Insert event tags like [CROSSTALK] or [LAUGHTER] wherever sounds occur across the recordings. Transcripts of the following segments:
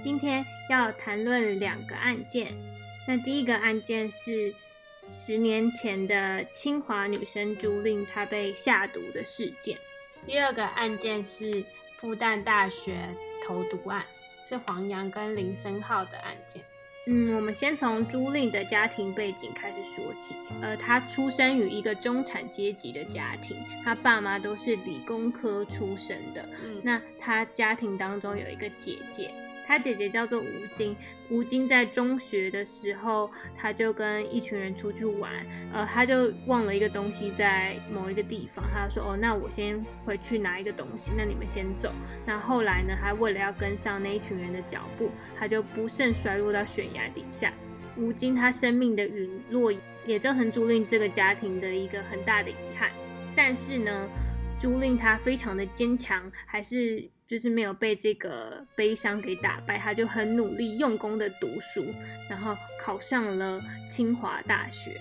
今天要谈论两个案件。那第一个案件是十年前的清华女生朱令她被下毒的事件。第二个案件是复旦大学投毒案，是黄洋跟林森浩的案件。嗯，我们先从朱令的家庭背景开始说起。呃，她出生于一个中产阶级的家庭，她爸妈都是理工科出身的。嗯，那她家庭当中有一个姐姐。他姐姐叫做吴京，吴京在中学的时候，他就跟一群人出去玩，呃，他就忘了一个东西在某一个地方，他就说，哦，那我先回去拿一个东西，那你们先走。那后来呢，他为了要跟上那一群人的脚步，他就不慎摔落到悬崖底下。吴京他生命的陨落，也造成朱令这个家庭的一个很大的遗憾。但是呢，朱令他非常的坚强，还是。就是没有被这个悲伤给打败，他就很努力用功的读书，然后考上了清华大学。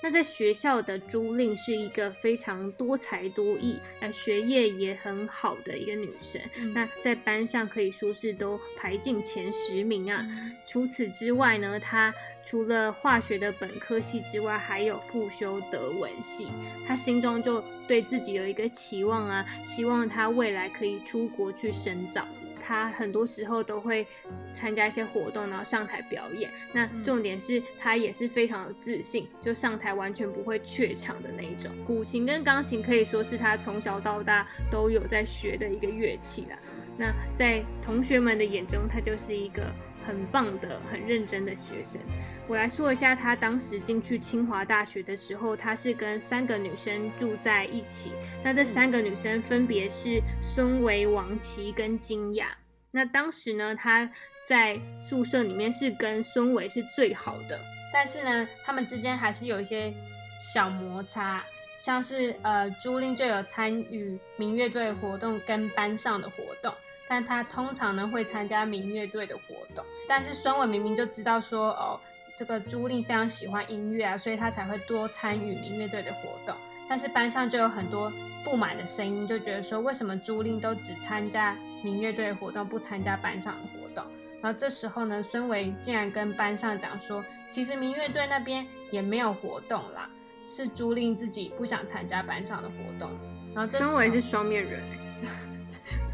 那在学校的朱令是一个非常多才多艺，呃，学业也很好的一个女生。那在班上可以说是都排进前十名啊。除此之外呢，她除了化学的本科系之外，还有复修德文系。他心中就对自己有一个期望啊，希望他未来可以出国去深造。他很多时候都会参加一些活动，然后上台表演。那重点是他也是非常有自信，就上台完全不会怯场的那一种。古琴跟钢琴可以说是他从小到大都有在学的一个乐器了。那在同学们的眼中，他就是一个很棒的、很认真的学生。我来说一下，他当时进去清华大学的时候，他是跟三个女生住在一起。那这三个女生分别是孙维、王琦跟金雅。那当时呢，他在宿舍里面是跟孙维是最好的，但是呢，他们之间还是有一些小摩擦，像是呃，朱令就有参与民乐队活动跟班上的活动，但他通常呢会参加民乐队的活动，但是孙伟明明就知道说哦，这个朱令非常喜欢音乐啊，所以他才会多参与民乐队的活动。但是班上就有很多不满的声音，就觉得说为什么朱令都只参加民乐队活动，不参加班上的活动？然后这时候呢，孙维竟然跟班上讲说，其实民乐队那边也没有活动啦，是朱令自己不想参加班上的活动。然后孙伟是双面人 [LAUGHS]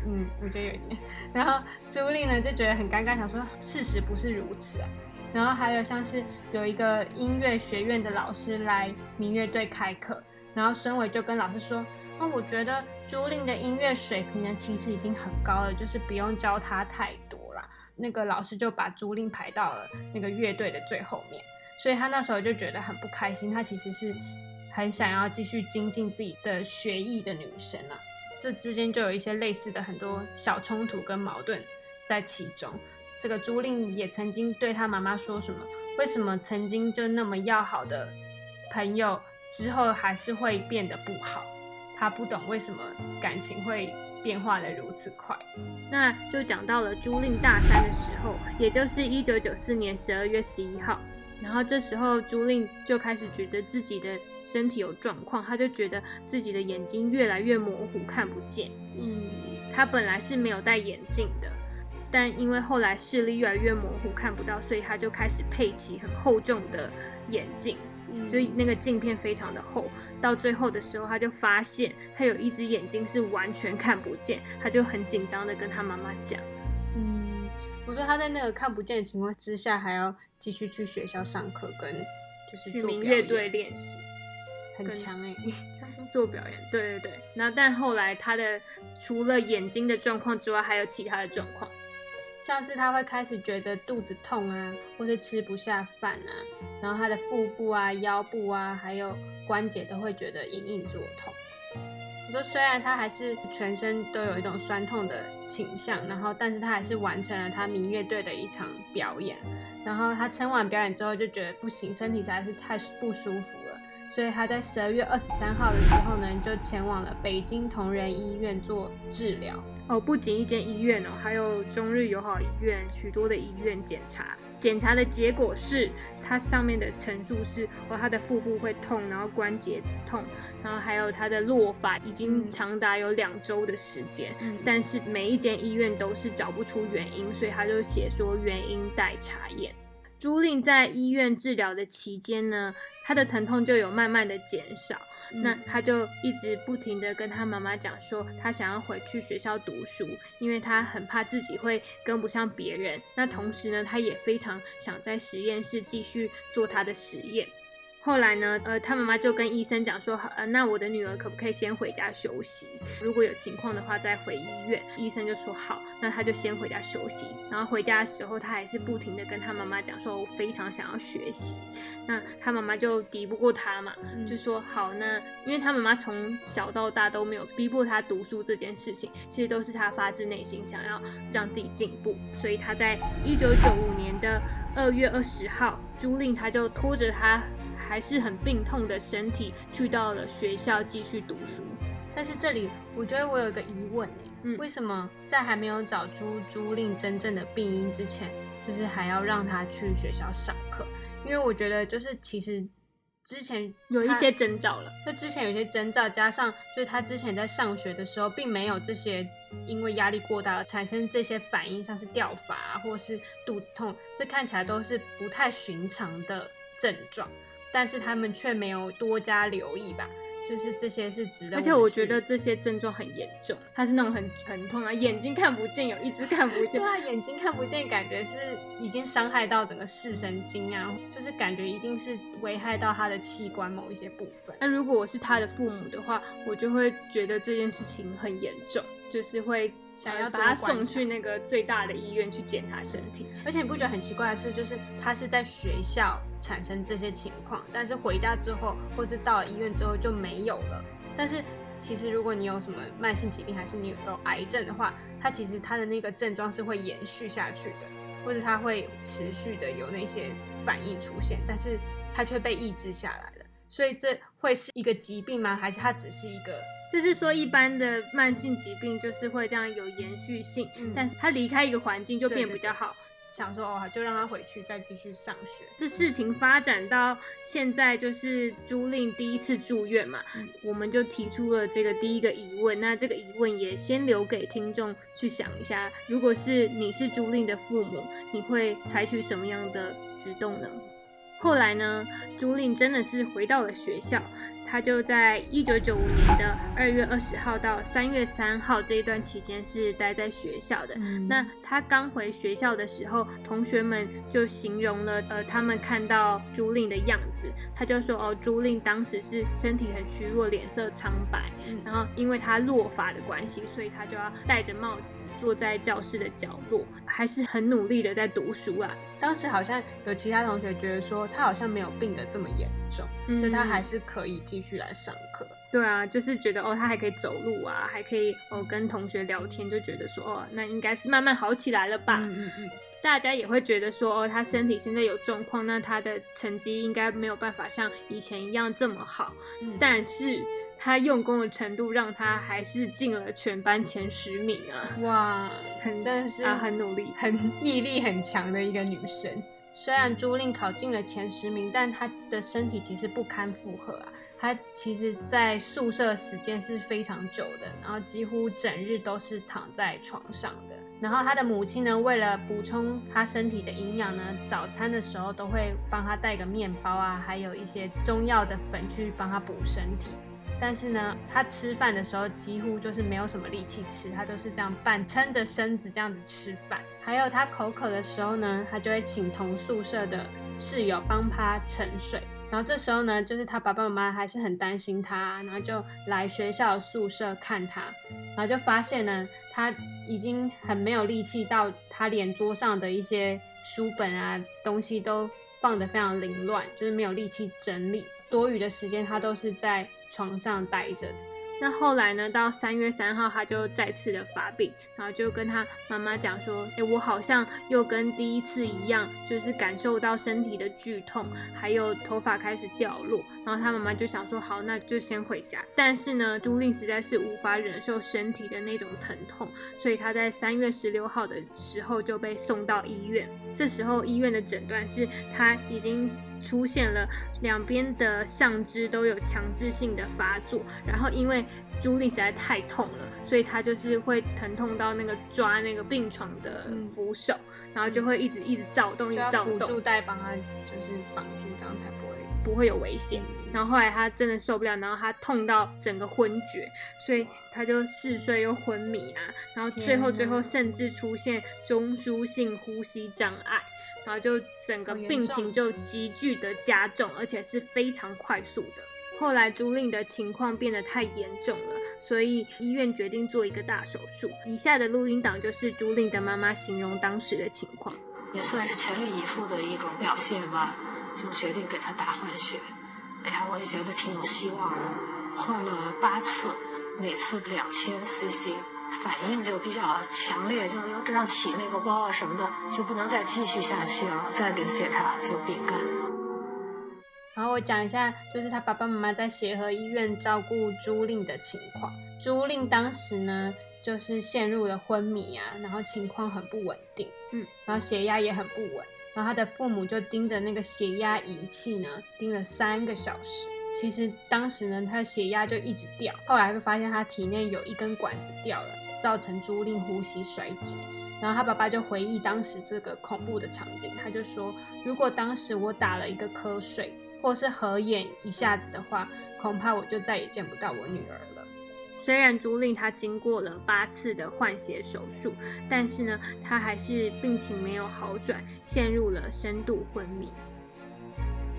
嗯，我觉得有一点。然后朱令呢就觉得很尴尬，想说事实不是如此啊。然后还有像是有一个音乐学院的老师来民乐队开课。然后孙伟就跟老师说：“哦，我觉得朱令的音乐水平呢，其实已经很高了，就是不用教他太多啦。”那个老师就把朱令排到了那个乐队的最后面，所以他那时候就觉得很不开心。他其实是很想要继续精进自己的学艺的女生啊。这之间就有一些类似的很多小冲突跟矛盾在其中。这个朱令也曾经对他妈妈说什么：“为什么曾经就那么要好的朋友？”之后还是会变得不好，他不懂为什么感情会变化的如此快。那就讲到了朱令大三的时候，也就是一九九四年十二月十一号，然后这时候朱令就开始觉得自己的身体有状况，他就觉得自己的眼睛越来越模糊，看不见。嗯，他本来是没有戴眼镜的，但因为后来视力越来越模糊，看不到，所以他就开始配起很厚重的眼镜。就那个镜片非常的厚，到最后的时候，他就发现他有一只眼睛是完全看不见，他就很紧张的跟他妈妈讲。嗯，我说他在那个看不见的情况之下，还要继续去学校上课，跟就是去民乐队练习，很强哎，[LAUGHS] 做表演。对对对，那但后来他的除了眼睛的状况之外，还有其他的状况。像是他会开始觉得肚子痛啊，或是吃不下饭啊，然后他的腹部啊、腰部啊，还有关节都会觉得隐隐作痛。我说虽然他还是全身都有一种酸痛的倾向，然后但是他还是完成了他民乐队的一场表演。然后他撑完表演之后就觉得不行，身体实在是太不舒服了，所以他在十二月二十三号的时候呢，就前往了北京同仁医院做治疗。哦，不仅一间医院哦，还有中日友好医院，许多的医院检查，检查的结果是，它上面的陈述是，哦，他的腹部会痛，然后关节痛，然后还有他的落发已经长达有两周的时间，但是每一间医院都是找不出原因，所以他就写说原因待查验。朱令在医院治疗的期间呢，他的疼痛就有慢慢的减少。那他就一直不停的跟他妈妈讲说，他想要回去学校读书，因为他很怕自己会跟不上别人。那同时呢，他也非常想在实验室继续做他的实验。后来呢，呃，他妈妈就跟医生讲说，呃，那我的女儿可不可以先回家休息？如果有情况的话再回医院。医生就说好，那他就先回家休息。然后回家的时候，他还是不停的跟他妈妈讲说，我非常想要学习。那他妈妈就敌不过他嘛，就说好，那因为他妈妈从小到大都没有逼迫他读书这件事情，其实都是他发自内心想要让自己进步。所以他在一九九五年的二月二十号，朱令他就拖着他。还是很病痛的身体去到了学校继续读书，但是这里我觉得我有一个疑问哎，为什么在还没有找出朱令真正的病因之前，就是还要让他去学校上课？因为我觉得就是其实之前有一些征兆了，就之前有些征兆，加上就是他之前在上学的时候并没有这些因为压力过大而产生这些反应，像是掉发或是肚子痛，这看起来都是不太寻常的症状。但是他们却没有多加留意吧，就是这些是值得。而且我觉得这些症状很严重，他是那种很疼痛啊，眼睛看不见，有一只看不见。对啊，眼睛看不见，感觉是已经伤害到整个视神经啊，就是感觉一定是危害到他的器官某一些部分。那如果我是他的父母的话，我就会觉得这件事情很严重。就是会想要把他送去那个最大的医院去检查身体，而且你不觉得很奇怪的是，就是他是在学校产生这些情况，但是回家之后或是到了医院之后就没有了。但是其实如果你有什么慢性疾病，还是你有癌症的话，它其实它的那个症状是会延续下去的，或者它会持续的有那些反应出现，但是它却被抑制下来了。所以这会是一个疾病吗？还是它只是一个？就是说，一般的慢性疾病就是会这样有延续性，但是他离开一个环境就变比较好。想说哦，就让他回去再继续上学。这事情发展到现在，就是朱令第一次住院嘛，我们就提出了这个第一个疑问。那这个疑问也先留给听众去想一下：如果是你是朱令的父母，你会采取什么样的举动呢？后来呢，朱令真的是回到了学校。他就在一九九五年的二月二十号到三月三号这一段期间是待在学校的。那他刚回学校的时候，同学们就形容了呃他们看到朱令的样子，他就说哦朱令当时是身体很虚弱，脸色苍白，然后因为他落发的关系，所以他就要戴着帽子。坐在教室的角落，还是很努力的在读书啊。当时好像有其他同学觉得说，他好像没有病得这么严重，所以他还是可以继续来上课。对啊，就是觉得哦，他还可以走路啊，还可以哦跟同学聊天，就觉得说哦，那应该是慢慢好起来了吧。嗯嗯嗯。大家也会觉得说哦，他身体现在有状况，那他的成绩应该没有办法像以前一样这么好。嗯但是。他用功的程度让他还是进了全班前十名啊！哇，很真的是啊，很努力，很毅力很强的一个女生。虽然朱令考进了前十名，但她的身体其实不堪负荷啊。她其实，在宿舍时间是非常久的，然后几乎整日都是躺在床上的。然后她的母亲呢，为了补充她身体的营养呢，早餐的时候都会帮她带个面包啊，还有一些中药的粉去帮她补身体。但是呢，他吃饭的时候几乎就是没有什么力气吃，他都是这样半撑着身子这样子吃饭。还有他口渴的时候呢，他就会请同宿舍的室友帮他盛水。然后这时候呢，就是他爸爸妈妈还是很担心他，然后就来学校宿舍看他，然后就发现呢，他已经很没有力气，到他连桌上的一些书本啊东西都放得非常凌乱，就是没有力气整理。多余的时间他都是在。床上待着，那后来呢，到三月三号，他就再次的发病，然后就跟他妈妈讲说：“哎，我好像又跟第一次一样，就是感受到身体的剧痛，还有头发开始掉落。”然后他妈妈就想说：“好，那就先回家。”但是呢，朱令实在是无法忍受身体的那种疼痛，所以他在三月十六号的时候就被送到医院。这时候医院的诊断是他已经。出现了两边的上肢都有强制性的发作，然后因为朱莉实在太痛了，所以她就是会疼痛到那个抓那个病床的扶手，然后就会一直一直躁动，一直躁动。辅助带帮她就是绑住，这样才不会不会有危险。然后后来她真的受不了，然后她痛到整个昏厥，所以她就嗜睡又昏迷啊，然后最后最后甚至出现中枢性呼吸障碍。然后就整个病情就急剧的加重，而且是非常快速的。后来朱令的情况变得太严重了，所以医院决定做一个大手术。以下的录音档就是朱令的妈妈形容当时的情况，也算是全力以赴的一种表现吧，就决定给他打换血。哎呀，我也觉得挺有希望的，换了八次，每次两千 cc。反应就比较强烈，就要这样起那个包啊什么的，就不能再继续下去了。再给检查就丙肝。然后我讲一下，就是他爸爸妈妈在协和医院照顾朱令的情况。朱令当时呢，就是陷入了昏迷啊，然后情况很不稳定，嗯，然后血压也很不稳。然后他的父母就盯着那个血压仪器呢，盯了三个小时。其实当时呢，他的血压就一直掉，后来就发现他体内有一根管子掉了，造成朱令呼吸衰竭。然后他爸爸就回忆当时这个恐怖的场景，他就说：如果当时我打了一个瞌睡，或是合眼一下子的话，恐怕我就再也见不到我女儿了。虽然朱令他经过了八次的换血手术，但是呢，他还是病情没有好转，陷入了深度昏迷。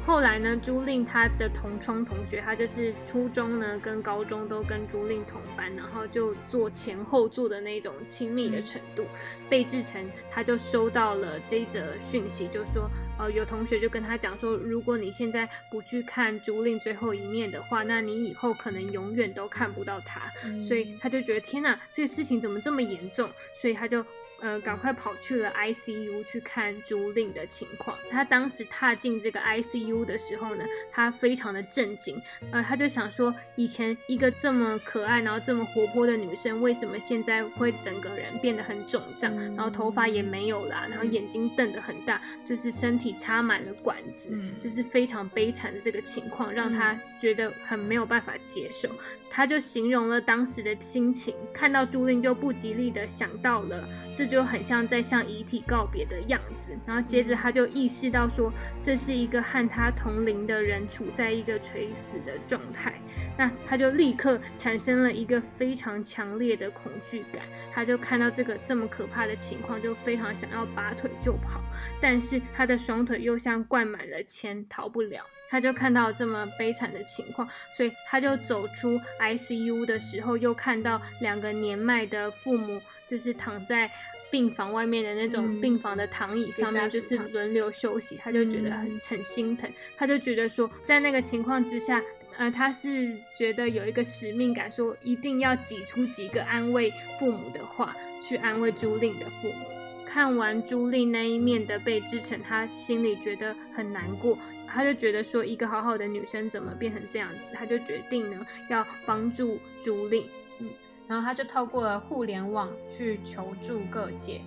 后来呢，朱令他的同窗同学，他就是初中呢跟高中都跟朱令同班，然后就坐前后座的那种亲密的程度。贝志成他就收到了这一则讯息，就说，呃，有同学就跟他讲说，如果你现在不去看朱令最后一面的话，那你以后可能永远都看不到他。所以他就觉得天哪，这个事情怎么这么严重？所以他就。呃，赶快跑去了 ICU 去看朱令的情况。他当时踏进这个 ICU 的时候呢，他非常的震惊。呃，他就想说，以前一个这么可爱，然后这么活泼的女生，为什么现在会整个人变得很肿胀，然后头发也没有了，然后眼睛瞪得很大，就是身体插满了管子，就是非常悲惨的这个情况，让他觉得很没有办法接受。他就形容了当时的心情，看到朱令就不吉利的想到了这。就很像在向遗体告别的样子，然后接着他就意识到说，这是一个和他同龄的人处在一个垂死的状态，那他就立刻产生了一个非常强烈的恐惧感，他就看到这个这么可怕的情况，就非常想要拔腿就跑，但是他的双腿又像灌满了铅，逃不了。他就看到这么悲惨的情况，所以他就走出 ICU 的时候，又看到两个年迈的父母，就是躺在。病房外面的那种病房的躺椅上面，就是轮流休息，他就觉得很很心疼，他就觉得说，在那个情况之下，呃，他是觉得有一个使命感，说一定要挤出几个安慰父母的话，去安慰朱令的父母。看完朱令那一面的被制成，他心里觉得很难过，他就觉得说，一个好好的女生怎么变成这样子？他就决定呢，要帮助朱令，嗯。然后他就透过了互联网去求助各界。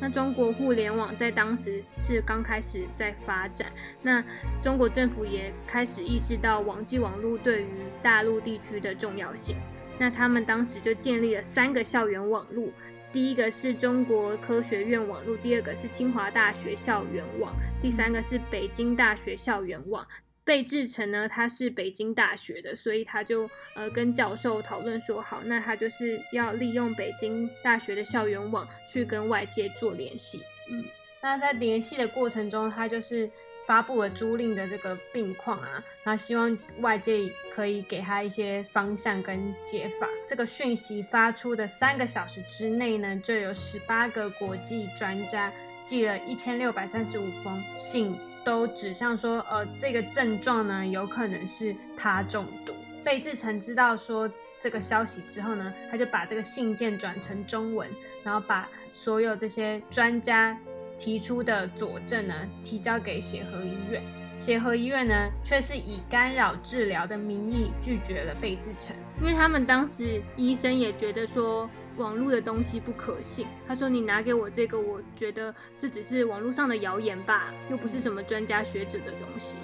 那中国互联网在当时是刚开始在发展，那中国政府也开始意识到网际网络对于大陆地区的重要性。那他们当时就建立了三个校园网络，第一个是中国科学院网络，第二个是清华大学校园网，第三个是北京大学校园网。贝志成呢，他是北京大学的，所以他就呃跟教授讨论说，好，那他就是要利用北京大学的校园网去跟外界做联系。嗯，那在联系的过程中，他就是发布了朱令的这个病况啊，然后希望外界可以给他一些方向跟解法。这个讯息发出的三个小时之内呢，就有十八个国际专家寄了一千六百三十五封信。都指向说，呃，这个症状呢，有可能是他中毒。贝志成知道说这个消息之后呢，他就把这个信件转成中文，然后把所有这些专家提出的佐证呢提交给协和医院。协和医院呢却是以干扰治疗的名义拒绝了贝志成，因为他们当时医生也觉得说网络的东西不可信。他说：“你拿给我这个，我觉得这只是网络上的谣言吧，又不是什么专家学者的东西。”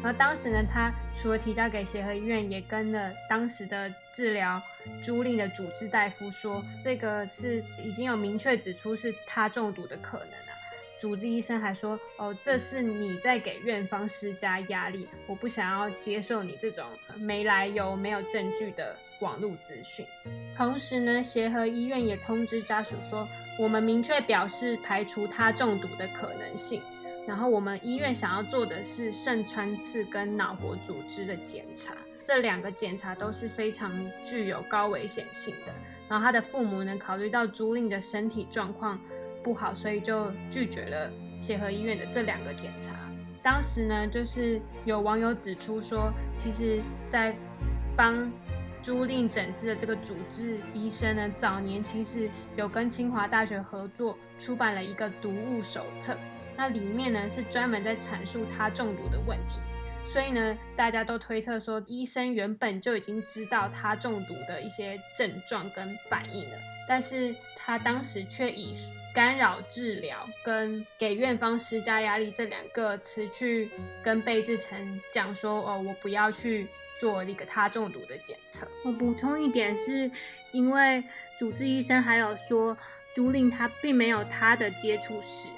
然后当时呢，他除了提交给协和医院，也跟了当时的治疗朱令的主治大夫说，这个是已经有明确指出是他中毒的可能。主治医生还说，哦，这是你在给院方施加压力，我不想要接受你这种没来由、没有证据的网络资讯。同时呢，协和医院也通知家属说，我们明确表示排除他中毒的可能性。然后我们医院想要做的是肾穿刺跟脑活组织的检查，这两个检查都是非常具有高危险性的。然后他的父母呢，考虑到朱令的身体状况不好，所以就拒绝了协和医院的这两个检查。当时呢，就是有网友指出说，其实，在帮朱令诊治的这个主治医生呢，早年其实有跟清华大学合作出版了一个毒物手册。那里面呢是专门在阐述他中毒的问题，所以呢，大家都推测说，医生原本就已经知道他中毒的一些症状跟反应了，但是他当时却以干扰治疗跟给院方施加压力这两个词去跟贝志成讲说，哦，我不要去做一个他中毒的检测。我补充一点，是因为主治医生还有说，朱令他并没有他的接触史。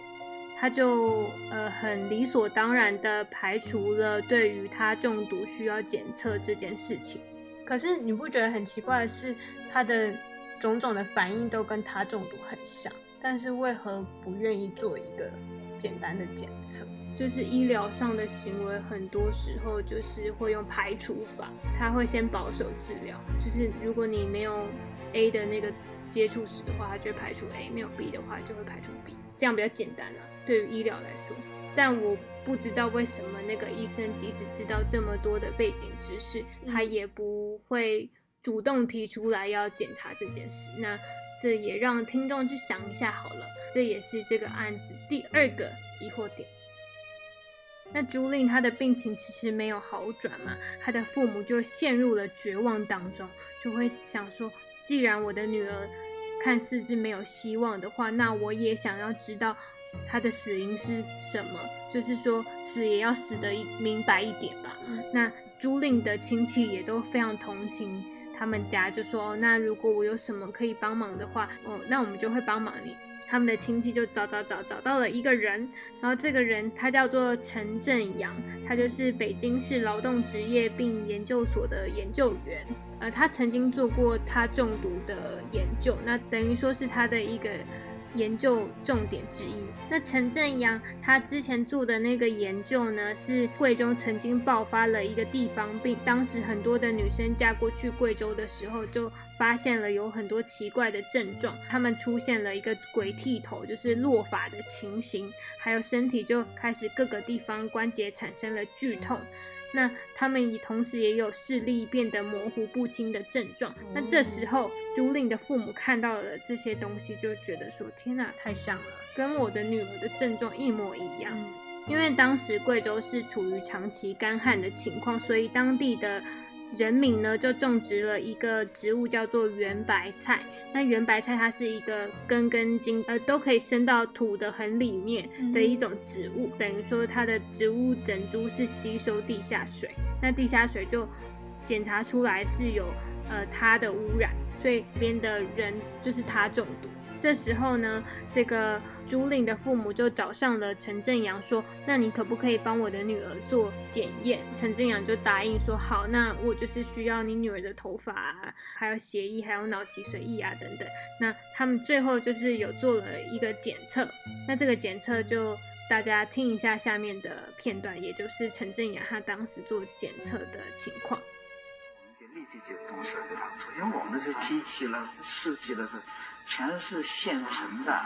他就呃很理所当然的排除了对于他中毒需要检测这件事情。可是你不觉得很奇怪的是，他的种种的反应都跟他中毒很像，但是为何不愿意做一个简单的检测？就是医疗上的行为，很多时候就是会用排除法，他会先保守治疗。就是如果你没有 A 的那个接触史的话，他就会排除 A；没有 B 的话，就会排除 B，这样比较简单啊。对于医疗来说，但我不知道为什么那个医生即使知道这么多的背景知识，他也不会主动提出来要检查这件事。那这也让听众去想一下好了，这也是这个案子第二个疑惑点。那朱令他的病情其实没有好转嘛，他的父母就陷入了绝望当中，就会想说，既然我的女儿看似是没有希望的话，那我也想要知道。他的死因是什么？就是说死也要死得明白一点吧。那朱令的亲戚也都非常同情他们家，就说：“哦，那如果我有什么可以帮忙的话，哦，那我们就会帮忙你。”他们的亲戚就找找找找到了一个人，然后这个人他叫做陈正阳，他就是北京市劳动职业病研究所的研究员。呃，他曾经做过他中毒的研究，那等于说是他的一个。研究重点之一。那陈正阳他之前做的那个研究呢，是贵州曾经爆发了一个地方病，当时很多的女生嫁过去贵州的时候，就发现了有很多奇怪的症状，她们出现了一个鬼剃头，就是落发的情形，还有身体就开始各个地方关节产生了剧痛。那他们也同时也有视力变得模糊不清的症状。那这时候朱令的父母看到了这些东西，就觉得说：“天哪，太像了，跟我的女儿的症状一模一样。”因为当时贵州是处于长期干旱的情况，所以当地的。人民呢就种植了一个植物叫做圆白菜。那圆白菜它是一个根根茎呃都可以伸到土的很里面的一种植物，等于说它的植物整株是吸收地下水。那地下水就检查出来是有呃它的污染，所以边的人就是它中毒。这时候呢，这个朱令的父母就找上了陈正阳，说：“那你可不可以帮我的女儿做检验？”陈正阳就答应说：“好，那我就是需要你女儿的头发，啊，还有血液，还有脑脊髓液啊等等。”那他们最后就是有做了一个检测，那这个检测就大家听一下下面的片段，也就是陈正阳他当时做检测的情况。我们就立即就动手给他做，因为我们是机器了，试剂了是。全是现成的，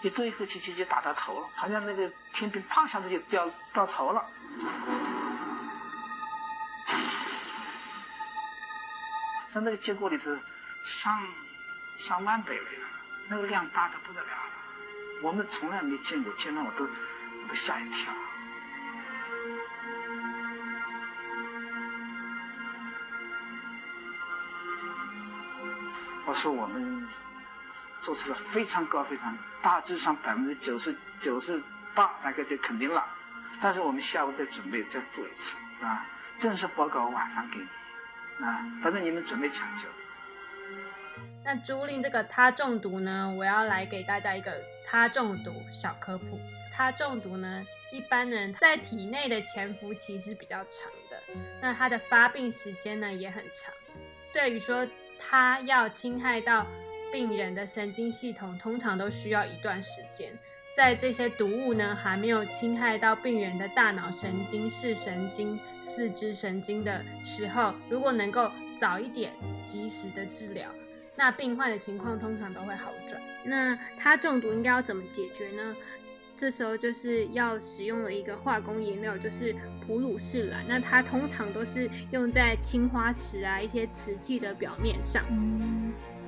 一做一口气，气就打到头了，好像那个天平啪一下子就掉到头了。在那个结果里头上上万倍了，那个量大的不得了了，我们从来没见过，见到我都我都吓一跳。我说我们做出了非常高、非常大致上百分之九十九十八，大概就肯定了。但是我们下午再准备再做一次啊，正式报告晚上给你啊，反正你们准备抢救。那朱令这个他中毒呢，我要来给大家一个他中毒小科普。他中毒呢，一般人在体内的潜伏期是比较长的，那它的发病时间呢也很长。对于说它要侵害到病人的神经系统，通常都需要一段时间。在这些毒物呢还没有侵害到病人的大脑神经、视神经、四肢神经的时候，如果能够早一点、及时的治疗，那病患的情况通常都会好转。那它中毒应该要怎么解决呢？这时候就是要使用的一个化工颜料，就是普鲁士蓝。那它通常都是用在青花瓷啊一些瓷器的表面上。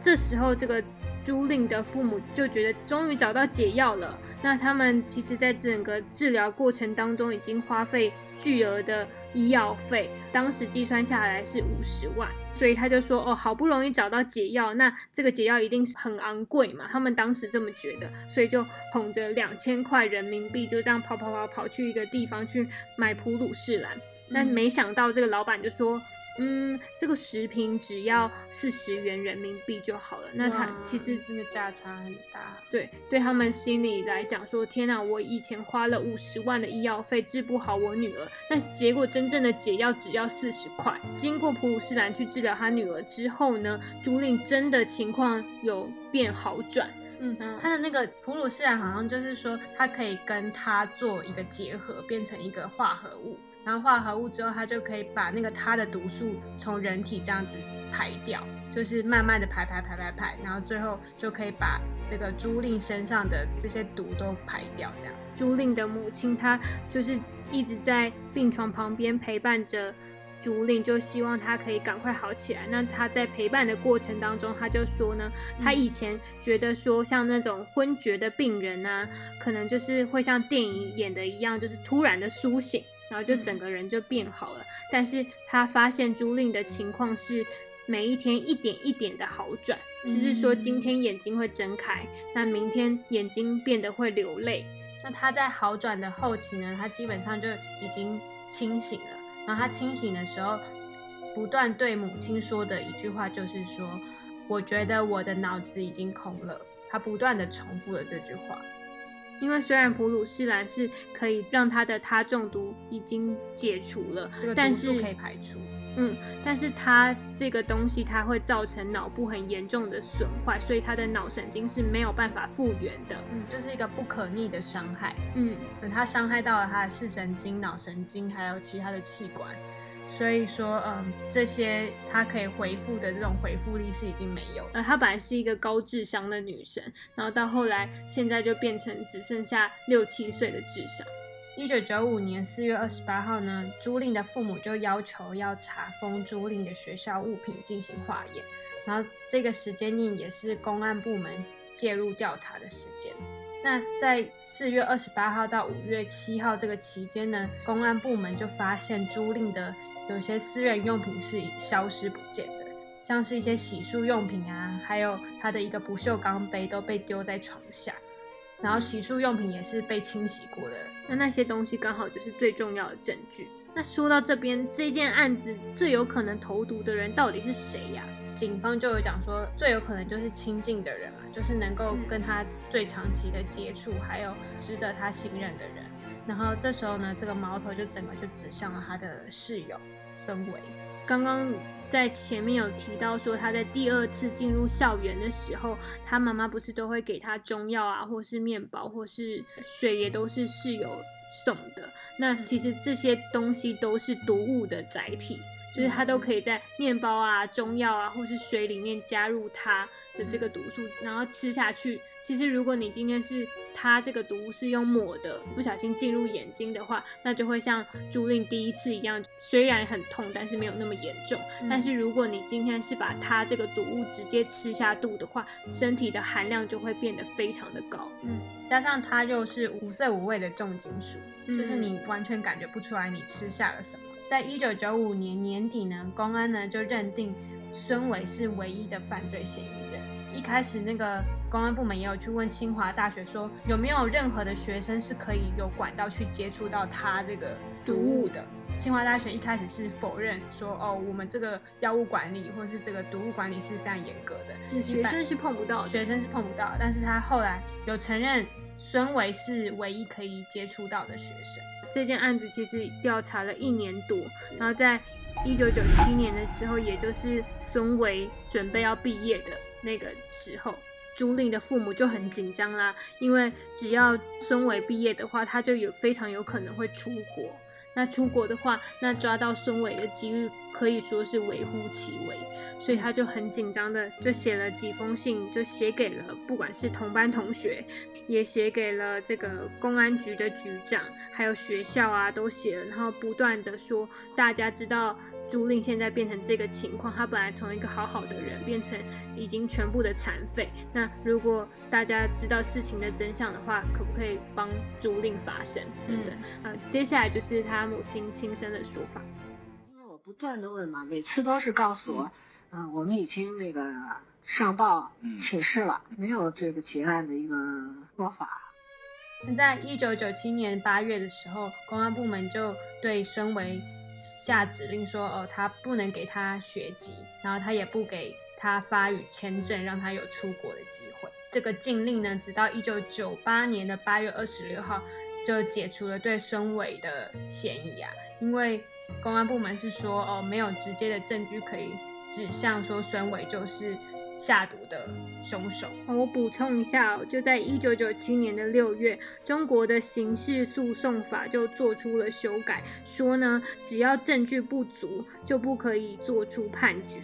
这时候，这个朱令的父母就觉得终于找到解药了。那他们其实，在整个治疗过程当中，已经花费巨额的医药费，当时计算下来是五十万。所以他就说：“哦，好不容易找到解药，那这个解药一定是很昂贵嘛？他们当时这么觉得，所以就捧着两千块人民币，就这样跑跑跑跑去一个地方去买普鲁士蓝。但没想到，这个老板就说。”嗯，这个十瓶只要四十元人民币就好了。那他其实那个价差很大。对，对他们心里来讲说，天哪，我以前花了五十万的医药费治不好我女儿，那结果真正的解药只要四十块。经过普鲁士蓝去治疗他女儿之后呢，朱令真的情况有变好转。嗯，他的那个普鲁士蓝好像就是说，它可以跟它做一个结合，变成一个化合物。然后化合物之后，它就可以把那个它的毒素从人体这样子排掉，就是慢慢的排排排排排，然后最后就可以把这个朱令身上的这些毒都排掉。这样，朱令的母亲她就是一直在病床旁边陪伴着朱令，就希望他可以赶快好起来。那他在陪伴的过程当中，他就说呢，他以前觉得说像那种昏厥的病人啊，可能就是会像电影演的一样，就是突然的苏醒。然后就整个人就变好了，但是他发现朱令的情况是每一天一点一点的好转，就是说今天眼睛会睁开，那明天眼睛变得会流泪。那他在好转的后期呢，他基本上就已经清醒了。然后他清醒的时候，不断对母亲说的一句话就是说：“我觉得我的脑子已经空了。”他不断的重复了这句话。因为虽然普鲁士蓝是可以让他的他中毒已经解除了，但是可以排除，嗯，但是它这个东西它会造成脑部很严重的损坏，所以他的脑神经是没有办法复原的，嗯，就是一个不可逆的伤害，嗯，它伤害到了他的视神经、脑神经还有其他的器官。所以说，嗯，这些她可以回复的这种回复力是已经没有。呃，她本来是一个高智商的女生，然后到后来现在就变成只剩下六七岁的智商。一九九五年四月二十八号呢，朱令的父母就要求要查封朱令的学校物品进行化验，然后这个时间令也是公安部门介入调查的时间。那在四月二十八号到五月七号这个期间呢，公安部门就发现朱令的。有些私人用品是消失不见的，像是一些洗漱用品啊，还有他的一个不锈钢杯都被丢在床下，然后洗漱用品也是被清洗过的。那那些东西刚好就是最重要的证据。那说到这边，这件案子最有可能投毒的人到底是谁呀？警方就有讲说，最有可能就是亲近的人嘛，就是能够跟他最长期的接触，还有值得他信任的人。然后这时候呢，这个矛头就整个就指向了他的室友孙伟。刚刚在前面有提到说，他在第二次进入校园的时候，他妈妈不是都会给他中药啊，或是面包，或是水，也都是室友送的。那其实这些东西都是毒物的载体。就是它都可以在面包啊、中药啊，或是水里面加入它的这个毒素，然后吃下去。其实如果你今天是它这个毒物是用抹的，不小心进入眼睛的话，那就会像朱令第一次一样，虽然很痛，但是没有那么严重。但是如果你今天是把它这个毒物直接吃下肚的话，身体的含量就会变得非常的高。嗯，加上它又是无色无味的重金属，就是你完全感觉不出来你吃下了什么。在一九九五年年底呢，公安呢就认定孙伟是唯一的犯罪嫌疑人。一开始那个公安部门也有去问清华大学，说有没有任何的学生是可以有管道去接触到他这个毒物的。清华大学一开始是否认说，哦，我们这个药物管理或是这个毒物管理是非常严格的，学生是碰不到，学生是碰不到。但是他后来有承认孙伟是唯一可以接触到的学生。这件案子其实调查了一年多，然后在一九九七年的时候，也就是孙伟准备要毕业的那个时候，朱令的父母就很紧张啦，因为只要孙伟毕业的话，他就有非常有可能会出国。那出国的话，那抓到孙伟的几率可以说是微乎其微，所以他就很紧张的就写了几封信，就写给了不管是同班同学，也写给了这个公安局的局长，还有学校啊都写了，然后不断的说大家知道。朱令现在变成这个情况，他本来从一个好好的人变成已经全部的残废。那如果大家知道事情的真相的话，可不可以帮朱令发声等等？呃，接下来就是他母亲亲身的说法。因为我不断的问嘛，每次都是告诉我，嗯，我们已经那个上报请示了，没有这个结案的一个说法。在一九九七年八月的时候，公安部门就对孙维。下指令说，哦，他不能给他学籍，然后他也不给他发予签证，让他有出国的机会。这个禁令呢，直到一九九八年的八月二十六号就解除了对孙伟的嫌疑啊，因为公安部门是说，哦，没有直接的证据可以指向说孙伟就是。下毒的凶手。我补充一下，就在一九九七年的六月，中国的刑事诉讼法就做出了修改，说呢，只要证据不足，就不可以做出判决。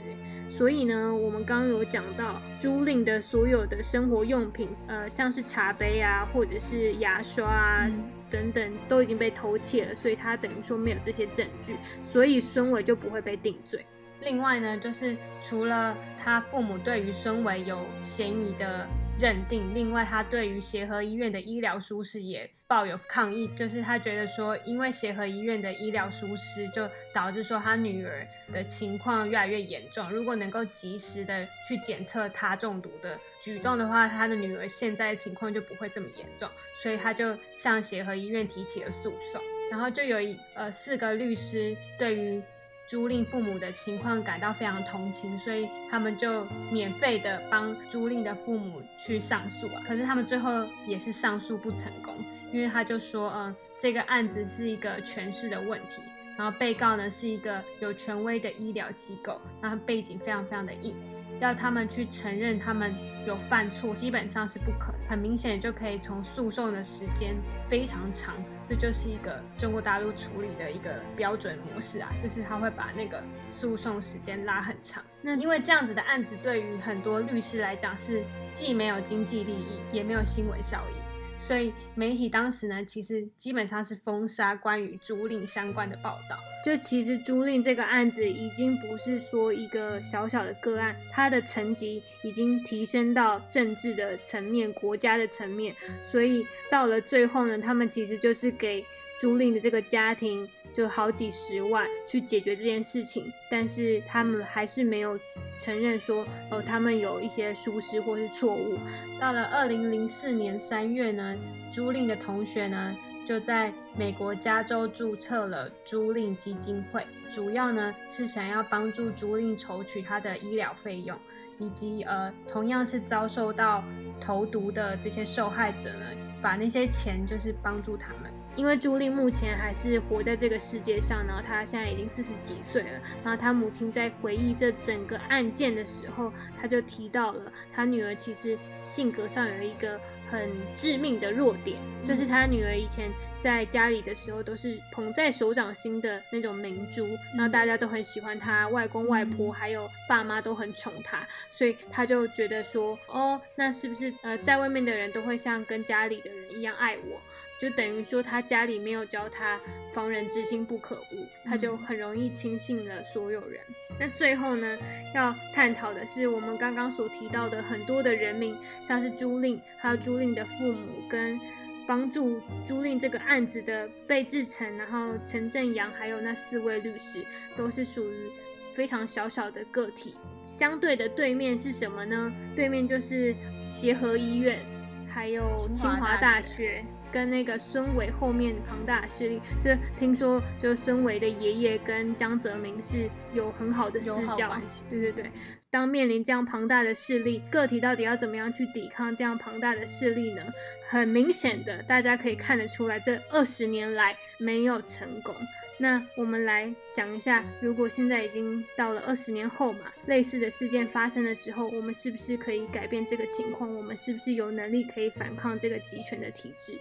所以呢，我们刚刚有讲到，朱令的所有的生活用品，呃，像是茶杯啊，或者是牙刷啊等等，都已经被偷窃了，所以他等于说没有这些证据，所以孙伟就不会被定罪。另外呢，就是除了他父母对于孙伟有嫌疑的认定，另外他对于协和医院的医疗疏失也抱有抗议，就是他觉得说，因为协和医院的医疗疏失，就导致说他女儿的情况越来越严重。如果能够及时的去检测他中毒的举动的话，他的女儿现在的情况就不会这么严重，所以他就向协和医院提起了诉讼，然后就有一呃四个律师对于。租赁父母的情况感到非常同情，所以他们就免费的帮租赁的父母去上诉啊。可是他们最后也是上诉不成功，因为他就说，嗯，这个案子是一个权势的问题，然后被告呢是一个有权威的医疗机构，然后背景非常非常的硬。要他们去承认他们有犯错，基本上是不可能。很明显就可以从诉讼的时间非常长，这就是一个中国大陆处理的一个标准模式啊，就是他会把那个诉讼时间拉很长。那因为这样子的案子对于很多律师来讲是既没有经济利益，也没有新闻效益。所以媒体当时呢，其实基本上是封杀关于朱令相关的报道。就其实朱令这个案子已经不是说一个小小的个案，它的层级已经提升到政治的层面、国家的层面。所以到了最后呢，他们其实就是给朱令的这个家庭。就好几十万去解决这件事情，但是他们还是没有承认说，哦，他们有一些疏失或是错误。到了二零零四年三月呢，朱令的同学呢就在美国加州注册了朱令基金会，主要呢是想要帮助朱令筹取他的医疗费用，以及呃同样是遭受到投毒的这些受害者呢，把那些钱就是帮助他们。因为朱莉目前还是活在这个世界上，然后她现在已经四十几岁了。然后她母亲在回忆这整个案件的时候，她就提到了她女儿其实性格上有一个很致命的弱点，就是她女儿以前。在家里的时候都是捧在手掌心的那种明珠，然后大家都很喜欢她，外公外婆还有爸妈都很宠她，所以她就觉得说，哦，那是不是呃在外面的人都会像跟家里的人一样爱我？就等于说他家里没有教他防人之心不可无，他就很容易轻信了所有人。那最后呢，要探讨的是我们刚刚所提到的很多的人民，像是朱令，还有朱令的父母跟。帮助朱令这个案子的被制成，然后陈正阳，还有那四位律师，都是属于非常小小的个体。相对的对面是什么呢？对面就是协和医院，还有清华大学。跟那个孙伟后面庞大的势力，就是听说，就是孙伟的爷爷跟江泽民是有很好的私交，对对对。当面临这样庞大的势力，个体到底要怎么样去抵抗这样庞大的势力呢？很明显的，大家可以看得出来，这二十年来没有成功。那我们来想一下，如果现在已经到了二十年后嘛，类似的事件发生的时候，我们是不是可以改变这个情况？我们是不是有能力可以反抗这个集权的体制？